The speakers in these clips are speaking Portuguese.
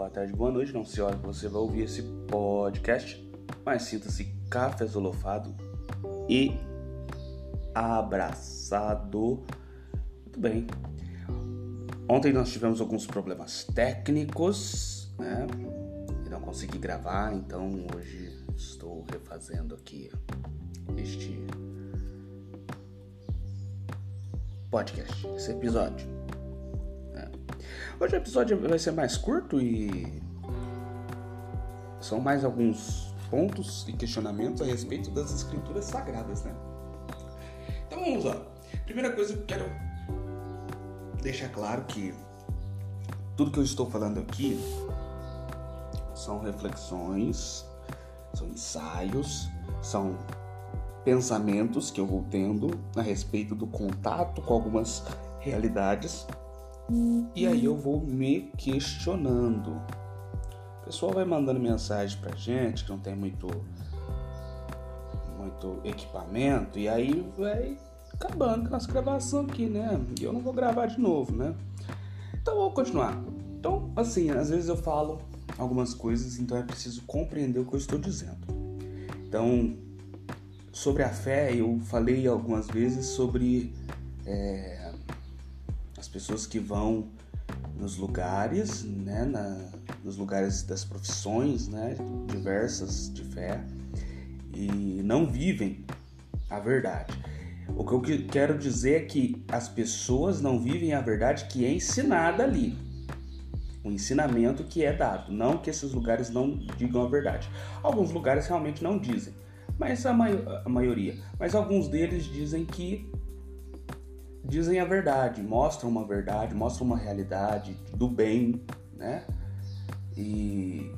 boa tarde, boa noite. Não sei a hora que você vai ouvir esse podcast, mas sinta-se cafezolofado e abraçado. Muito bem. Ontem nós tivemos alguns problemas técnicos, né? E não consegui gravar, então hoje estou refazendo aqui este podcast, esse episódio. Hoje o episódio vai ser mais curto e são mais alguns pontos e questionamentos a respeito das escrituras sagradas, né? Então vamos lá. Primeira coisa que eu quero deixar claro que tudo que eu estou falando aqui são reflexões, são ensaios, são pensamentos que eu vou tendo a respeito do contato com algumas realidades e aí eu vou me questionando. O pessoal vai mandando mensagem pra gente que não tem muito muito equipamento e aí vai acabando com a nossa gravação aqui, né? E eu não vou gravar de novo, né? Então vou continuar. Então, assim, às vezes eu falo algumas coisas, então é preciso compreender o que eu estou dizendo. Então, sobre a fé, eu falei algumas vezes sobre é, as pessoas que vão nos lugares, né, na, nos lugares das profissões, né, diversas de fé e não vivem a verdade. O que eu quero dizer é que as pessoas não vivem a verdade que é ensinada ali. O ensinamento que é dado. Não que esses lugares não digam a verdade. Alguns lugares realmente não dizem mas a, a maioria. Mas alguns deles dizem que dizem a verdade, mostram uma verdade, mostram uma realidade do bem, né? E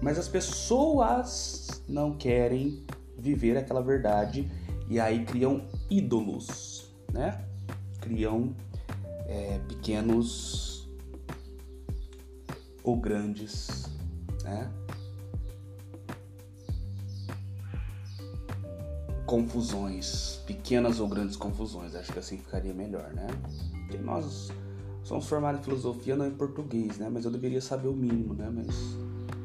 mas as pessoas não querem viver aquela verdade e aí criam ídolos, né? Criam é, pequenos ou grandes, né? Confusões, pequenas ou grandes confusões, acho que assim ficaria melhor, né? Porque nós somos formados em filosofia, não em português, né? Mas eu deveria saber o mínimo, né? Mas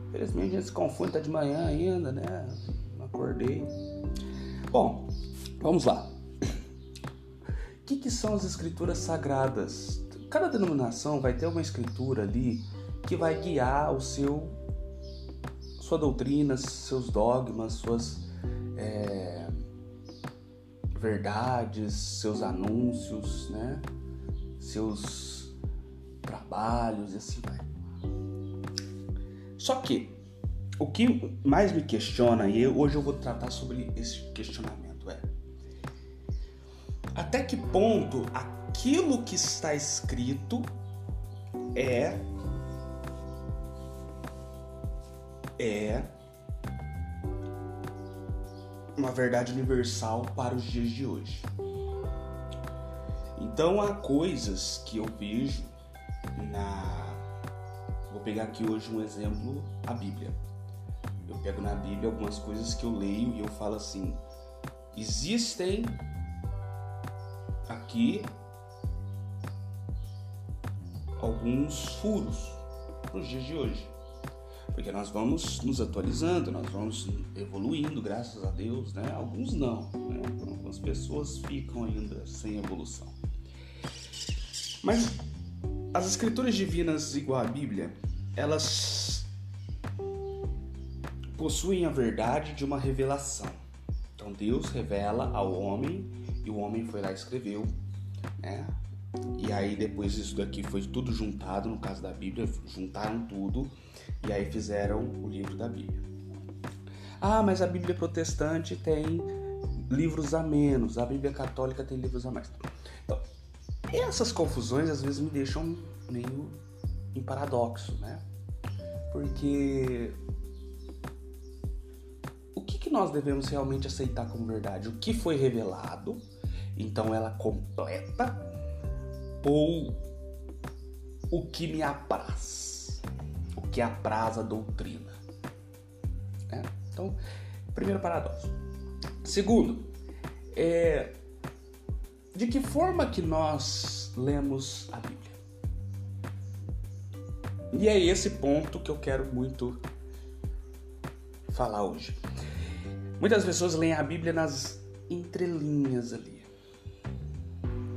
infelizmente a gente se confunde, tá de manhã ainda, né? Não acordei. Bom, vamos lá. O que, que são as escrituras sagradas? Cada denominação vai ter uma escritura ali que vai guiar o seu sua doutrina, seus dogmas, suas é, verdades, seus anúncios, né? Seus trabalhos e assim vai. Só que o que mais me questiona e hoje eu vou tratar sobre esse questionamento é até que ponto aquilo que está escrito é é uma verdade universal para os dias de hoje. Então há coisas que eu vejo na. Vou pegar aqui hoje um exemplo, a Bíblia. Eu pego na Bíblia algumas coisas que eu leio e eu falo assim: existem aqui alguns furos nos dias de hoje. Porque nós vamos nos atualizando, nós vamos evoluindo, graças a Deus, né? Alguns não, né? Algumas pessoas ficam ainda sem evolução. Mas as escrituras divinas, igual a Bíblia, elas possuem a verdade de uma revelação. Então Deus revela ao homem e o homem foi lá e escreveu, né? E aí depois isso daqui foi tudo juntado, no caso da Bíblia, juntaram tudo e aí fizeram o livro da Bíblia. Ah, mas a Bíblia protestante tem livros a menos, a Bíblia católica tem livros a mais. Então, essas confusões às vezes me deixam meio em paradoxo, né? Porque o que, que nós devemos realmente aceitar como verdade? O que foi revelado, então ela completa, ou o que me apraz? que apraz a doutrina. É? Então, primeiro paradoxo. Segundo, é, de que forma que nós lemos a Bíblia? E é esse ponto que eu quero muito falar hoje. Muitas pessoas leem a Bíblia nas entrelinhas ali.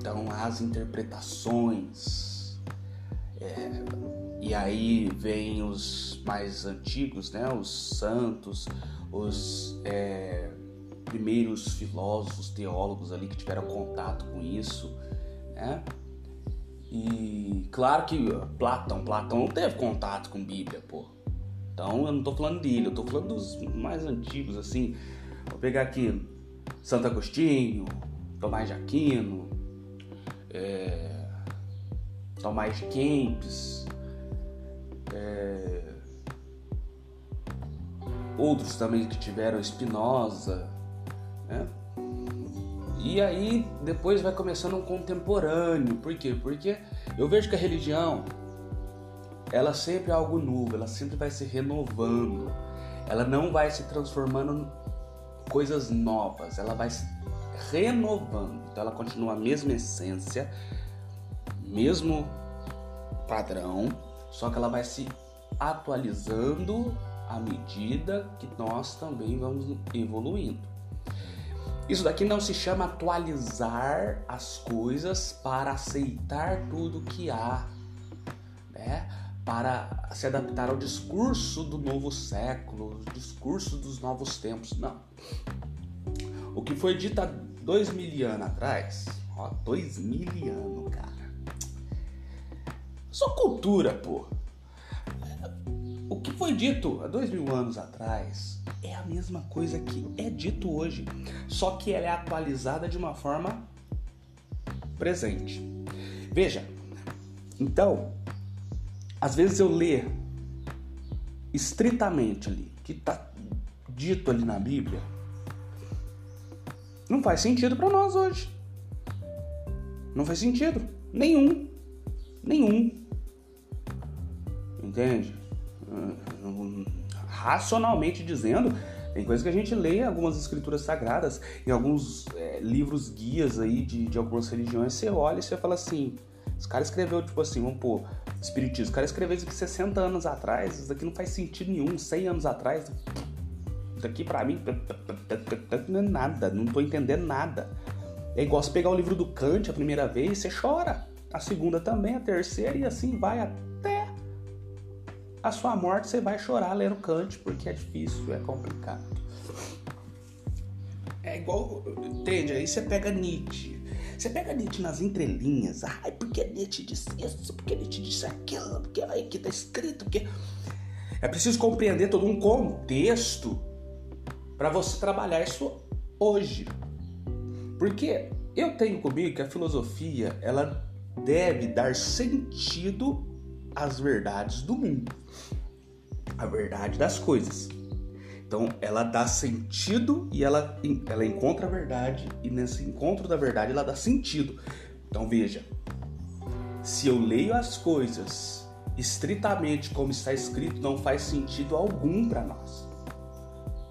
Então, as interpretações. É, e aí vem os mais antigos, né? Os santos, os é, primeiros filósofos, teólogos ali que tiveram contato com isso, né? E claro que Platão, Platão não teve contato com Bíblia, pô. Então eu não tô falando dele, eu tô falando dos mais antigos, assim. Vou pegar aqui Santo Agostinho, Tomás de Aquino, é, Tomás Kempis, é, outros também que tiveram Spinoza, né? E aí depois vai começando um contemporâneo. Por quê? Porque eu vejo que a religião ela sempre é algo novo, ela sempre vai se renovando. Ela não vai se transformando em coisas novas, ela vai se renovando. Então ela continua a mesma essência, mesmo padrão, só que ela vai se atualizando à medida que nós também vamos evoluindo. Isso daqui não se chama atualizar as coisas para aceitar tudo que há, né? Para se adaptar ao discurso do novo século, discurso dos novos tempos. Não. O que foi dito há dois mil anos atrás, ó, dois mil anos, cara. Só cultura, pô. O que foi dito há dois mil anos atrás é a mesma coisa que é dito hoje, só que ela é atualizada de uma forma presente. Veja, então, às vezes eu ler estritamente ali, que está dito ali na Bíblia, não faz sentido para nós hoje. Não faz sentido. Nenhum. Nenhum. Entende? racionalmente dizendo, tem coisas que a gente lê em algumas escrituras sagradas, em alguns é, livros guias aí de, de algumas religiões, você olha e você fala assim, esse cara escreveu, tipo assim, vamos pôr, espiritismo, o cara escreveu isso aqui 60 anos atrás, isso daqui não faz sentido nenhum, 100 anos atrás, aqui pra mim é nada, não tô entendendo nada. É igual você pegar o livro do Kant a primeira vez, você chora, a segunda também, a terceira e assim vai até a sua morte você vai chorar lendo Kant, porque é difícil, é complicado. É igual, entende? Aí você pega Nietzsche. Você pega Nietzsche nas entrelinhas. Ai, porque Nietzsche disse isso, porque Nietzsche disse aquilo, porque aí que tá escrito, porque... É preciso compreender todo um contexto para você trabalhar isso hoje. Porque eu tenho comigo que a filosofia, ela deve dar sentido as verdades do mundo, a verdade das coisas. Então, ela dá sentido e ela, ela encontra a verdade, e nesse encontro da verdade ela dá sentido. Então, veja: se eu leio as coisas estritamente como está escrito, não faz sentido algum para nós.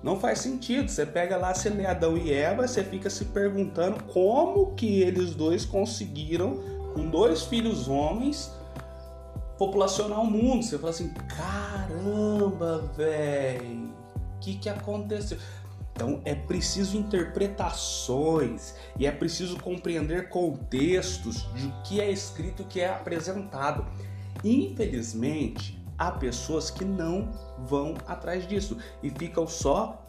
Não faz sentido. Você pega lá, você lê Adão e Eva, você fica se perguntando como que eles dois conseguiram, com dois filhos homens, populacionar o mundo. Você fala assim: caramba, velho, o que, que aconteceu? Então é preciso interpretações e é preciso compreender contextos de o que é escrito o que é apresentado. Infelizmente, há pessoas que não vão atrás disso e ficam só.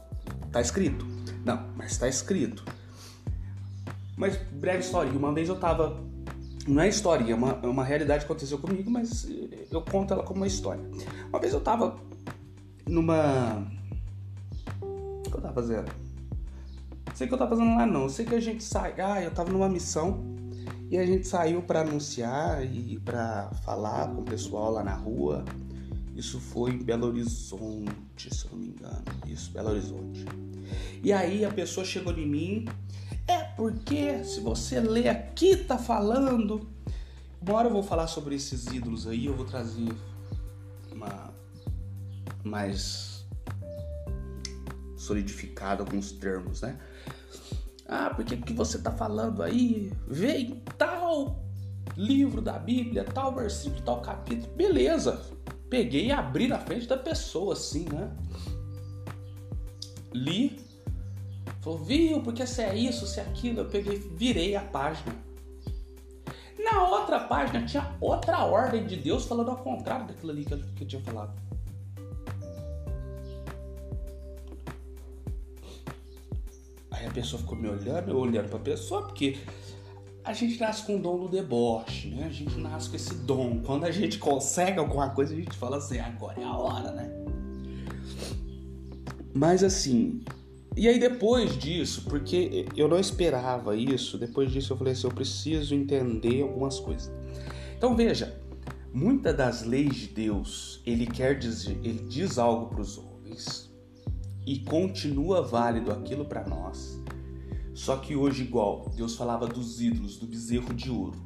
Tá escrito? Não, mas tá escrito. Mas breve história. Uma vez eu tava não é história, é uma, é uma realidade que aconteceu comigo, mas eu conto ela como uma história. Uma vez eu tava numa. O que eu tava fazendo? Sei que eu tava fazendo lá não. Sei que a gente sai. Ah, eu tava numa missão e a gente saiu para anunciar e para falar com o pessoal lá na rua. Isso foi em Belo Horizonte, se eu não me engano. Isso, Belo Horizonte. E aí a pessoa chegou em mim é porque se você ler aqui tá falando. Hora eu vou falar sobre esses ídolos aí, eu vou trazer uma mais solidificado alguns termos, né? Ah, porque que você tá falando aí? Vê em tal livro da Bíblia, tal versículo, tal capítulo. Beleza. Peguei e abri na frente da pessoa, assim, né? Li, falou, viu, porque se é isso, se é aquilo, eu peguei, virei a página. Na outra página tinha outra ordem de Deus falando ao contrário daquilo ali que eu, que eu tinha falado. Aí a pessoa ficou me olhando, eu olhando pra pessoa, porque a gente nasce com o dom do deboche, né? A gente nasce com esse dom. Quando a gente consegue alguma coisa, a gente fala assim, agora é a hora, né? Mas assim, e aí depois disso, porque eu não esperava isso, depois disso eu falei assim, eu preciso entender algumas coisas. Então veja, muitas das leis de Deus, ele quer dizer, ele diz algo para os homens e continua válido aquilo para nós. Só que hoje igual, Deus falava dos ídolos, do bezerro de ouro.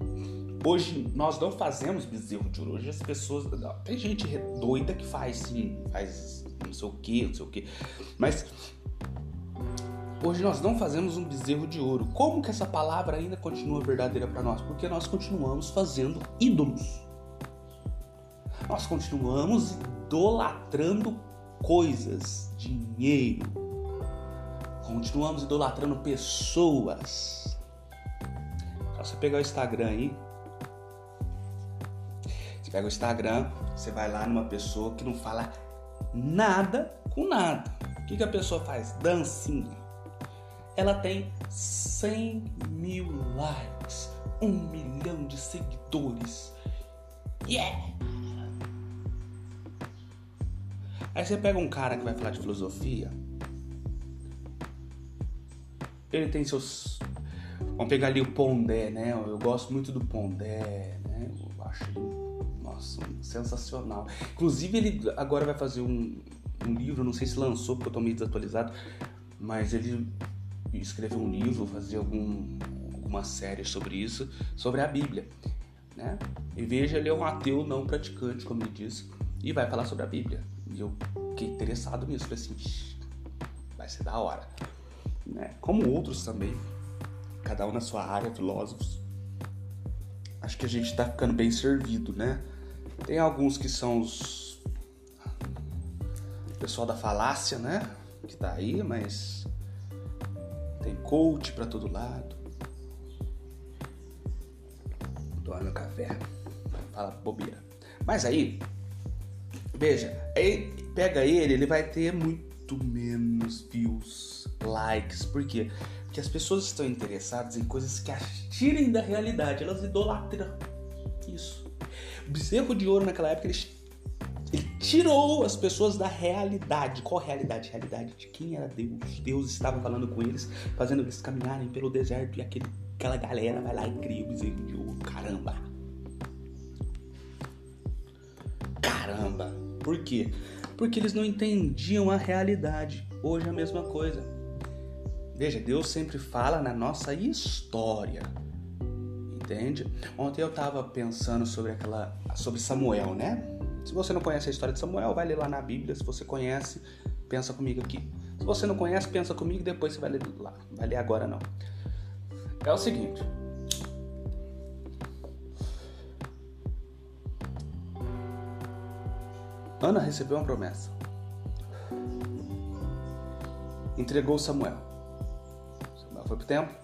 Hoje nós não fazemos bezerro de ouro. Hoje as pessoas, tem gente doida que faz sim, faz não sei o que, não sei o que. Mas hoje nós não fazemos um bezerro de ouro. Como que essa palavra ainda continua verdadeira para nós? Porque nós continuamos fazendo ídolos. Nós continuamos idolatrando coisas, dinheiro. Continuamos idolatrando pessoas. Só você pegar o Instagram aí. Você pega o Instagram, você vai lá numa pessoa que não fala nada com nada. O que, que a pessoa faz? Dancinha. Ela tem 100 mil likes, um milhão de seguidores. Yeah! Aí você pega um cara que vai falar de filosofia. Ele tem seus. Vamos pegar ali o Pondé, né? Eu gosto muito do Pondé, né? Eu acho ele nossa, sensacional. Inclusive, ele agora vai fazer um, um livro, não sei se lançou porque eu tô meio desatualizado, mas ele escreveu um livro, fazer algum, alguma série sobre isso, sobre a Bíblia. Né? E veja, ele é um ateu não praticante, como ele diz, e vai falar sobre a Bíblia. E eu fiquei interessado nisso, falei assim, vai ser da hora. Né? Como outros também, cada um na sua área, filósofos. Acho que a gente tá ficando bem servido, né? Tem alguns que são os. Pessoal da falácia, né? Que tá aí, mas. Tem coach pra todo lado. Toma meu café. Fala bobeira. Mas aí, veja, aí pega ele, ele vai ter muito menos views, likes. Por quê? Porque as pessoas estão interessadas em coisas que as tirem da realidade, elas idolatram isso. O bezerro de ouro naquela época, ele, ele tirou as pessoas da realidade. Qual realidade? Realidade de quem era Deus. Deus estava falando com eles, fazendo eles caminharem pelo deserto e aquele, aquela galera vai lá e cria o bezerro de ouro. Caramba! Caramba! Por quê? Porque eles não entendiam a realidade. Hoje é a mesma coisa. Veja, Deus sempre fala na nossa história entende? Ontem eu estava pensando sobre aquela sobre Samuel, né? Se você não conhece a história de Samuel, vai ler lá na Bíblia. Se você conhece, pensa comigo aqui. Se você não conhece, pensa comigo e depois você vai ler lá. Vai ler agora não. É o seguinte. Ana recebeu uma promessa. Entregou Samuel. Samuel foi pro templo.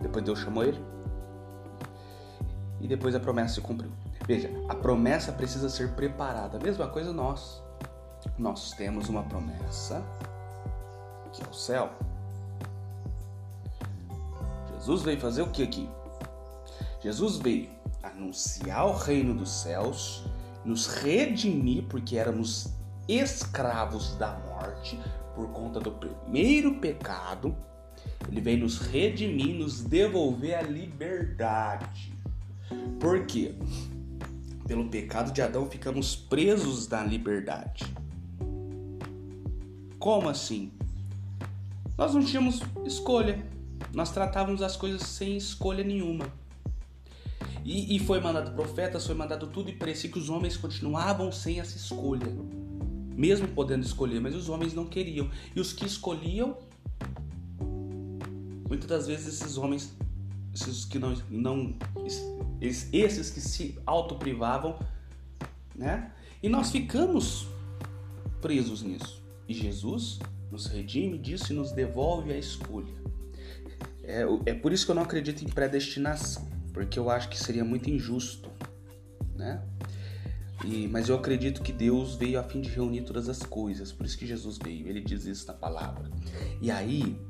Depois Deus chamou ele e depois a promessa se cumpriu. Veja, a promessa precisa ser preparada. A mesma coisa nós. Nós temos uma promessa, que é o céu. Jesus veio fazer o que aqui? Jesus veio anunciar o reino dos céus, nos redimir porque éramos escravos da morte por conta do primeiro pecado. Ele veio nos redimir, nos devolver a liberdade. Por quê? Pelo pecado de Adão ficamos presos na liberdade. Como assim? Nós não tínhamos escolha. Nós tratávamos as coisas sem escolha nenhuma. E, e foi mandado profetas, foi mandado tudo, e parecia que os homens continuavam sem essa escolha. Mesmo podendo escolher, mas os homens não queriam. E os que escolhiam, muitas das vezes esses homens esses que não, não esses que se autoprivavam, né? E nós ficamos presos nisso. E Jesus nos redime disso e nos devolve a escolha. É, é por isso que eu não acredito em predestinação, porque eu acho que seria muito injusto, né? E, mas eu acredito que Deus veio a fim de reunir todas as coisas, por isso que Jesus veio, ele diz isso na palavra. E aí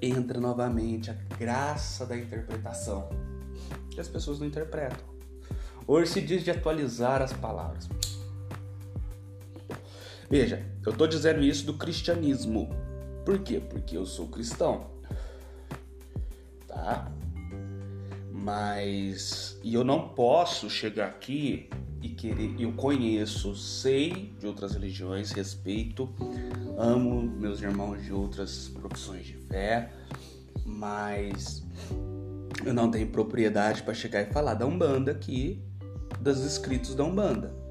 entra novamente a graça da interpretação, que as pessoas não interpretam. Hoje se diz de atualizar as palavras. Veja, eu estou dizendo isso do cristianismo. Por quê? Porque eu sou cristão. Tá? Mas. E eu não posso chegar aqui e querer. Eu conheço, sei de outras religiões, respeito, amo meus irmãos de outras profissões de fé, mas eu não tenho propriedade para chegar e falar da Umbanda aqui, dos escritos da Umbanda.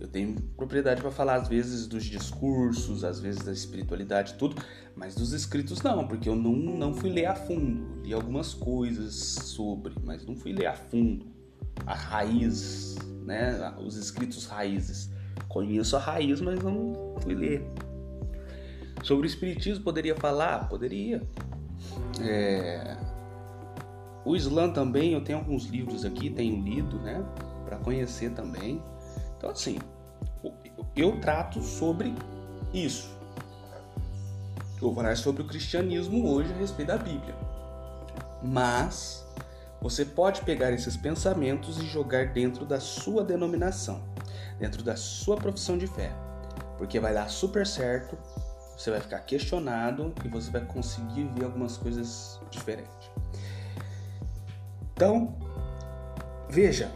Eu tenho propriedade para falar às vezes dos discursos, às vezes da espiritualidade, tudo, mas dos escritos não, porque eu não, não fui ler a fundo. Li algumas coisas sobre, mas não fui ler a fundo a raiz, né? Os escritos raízes. Conheço a raiz, mas não fui ler. Sobre o espiritismo poderia falar, poderia. É... O Islã também, eu tenho alguns livros aqui, tenho lido, né? Para conhecer também. Então, assim, eu trato sobre isso. Eu vou falar sobre o cristianismo hoje a respeito da Bíblia. Mas você pode pegar esses pensamentos e jogar dentro da sua denominação, dentro da sua profissão de fé, porque vai dar super certo, você vai ficar questionado e você vai conseguir ver algumas coisas diferentes. Então, veja,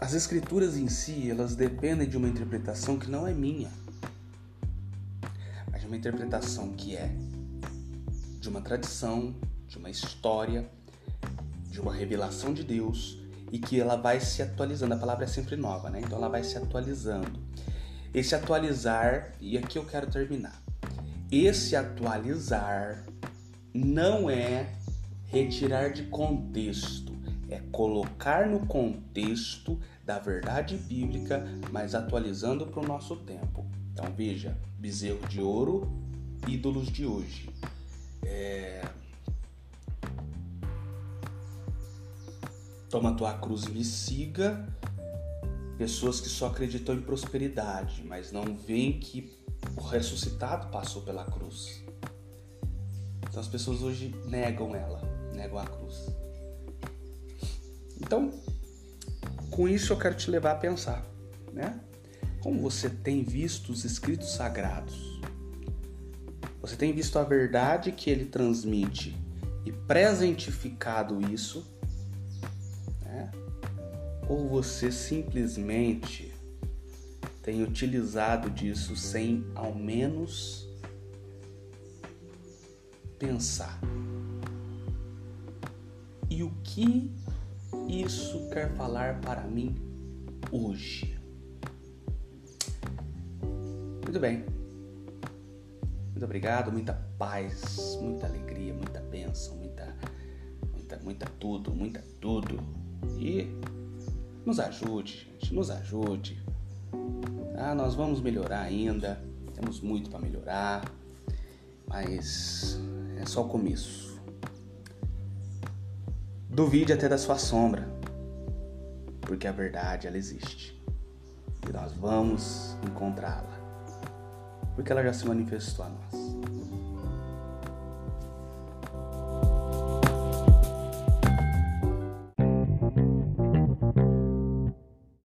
as escrituras em si, elas dependem de uma interpretação que não é minha, mas de uma interpretação que é de uma tradição, de uma história, de uma revelação de Deus e que ela vai se atualizando. A palavra é sempre nova, né? Então ela vai se atualizando. Esse atualizar, e aqui eu quero terminar. Esse atualizar não é retirar de contexto, é colocar no contexto da verdade bíblica, mas atualizando para o nosso tempo. Então veja, bezerro de ouro, ídolos de hoje. É... Toma tua cruz e me siga. Pessoas que só acreditam em prosperidade, mas não veem que o ressuscitado passou pela cruz. Então as pessoas hoje negam ela, negam a cruz. Então, com isso eu quero te levar a pensar, né? Como você tem visto os escritos sagrados? Você tem visto a verdade que ele transmite e presentificado isso? Né? Ou você simplesmente tem utilizado disso sem ao menos pensar? E o que isso quer falar para mim hoje? Muito bem. Muito obrigado, muita paz, muita alegria, muita bênção, muita, muita, muita tudo, muita tudo. E nos ajude, gente, nos ajude. Ah, nós vamos melhorar ainda, temos muito para melhorar, mas é só o começo. Duvide até da sua sombra, porque a verdade ela existe. E nós vamos encontrá-la, porque ela já se manifestou a nós.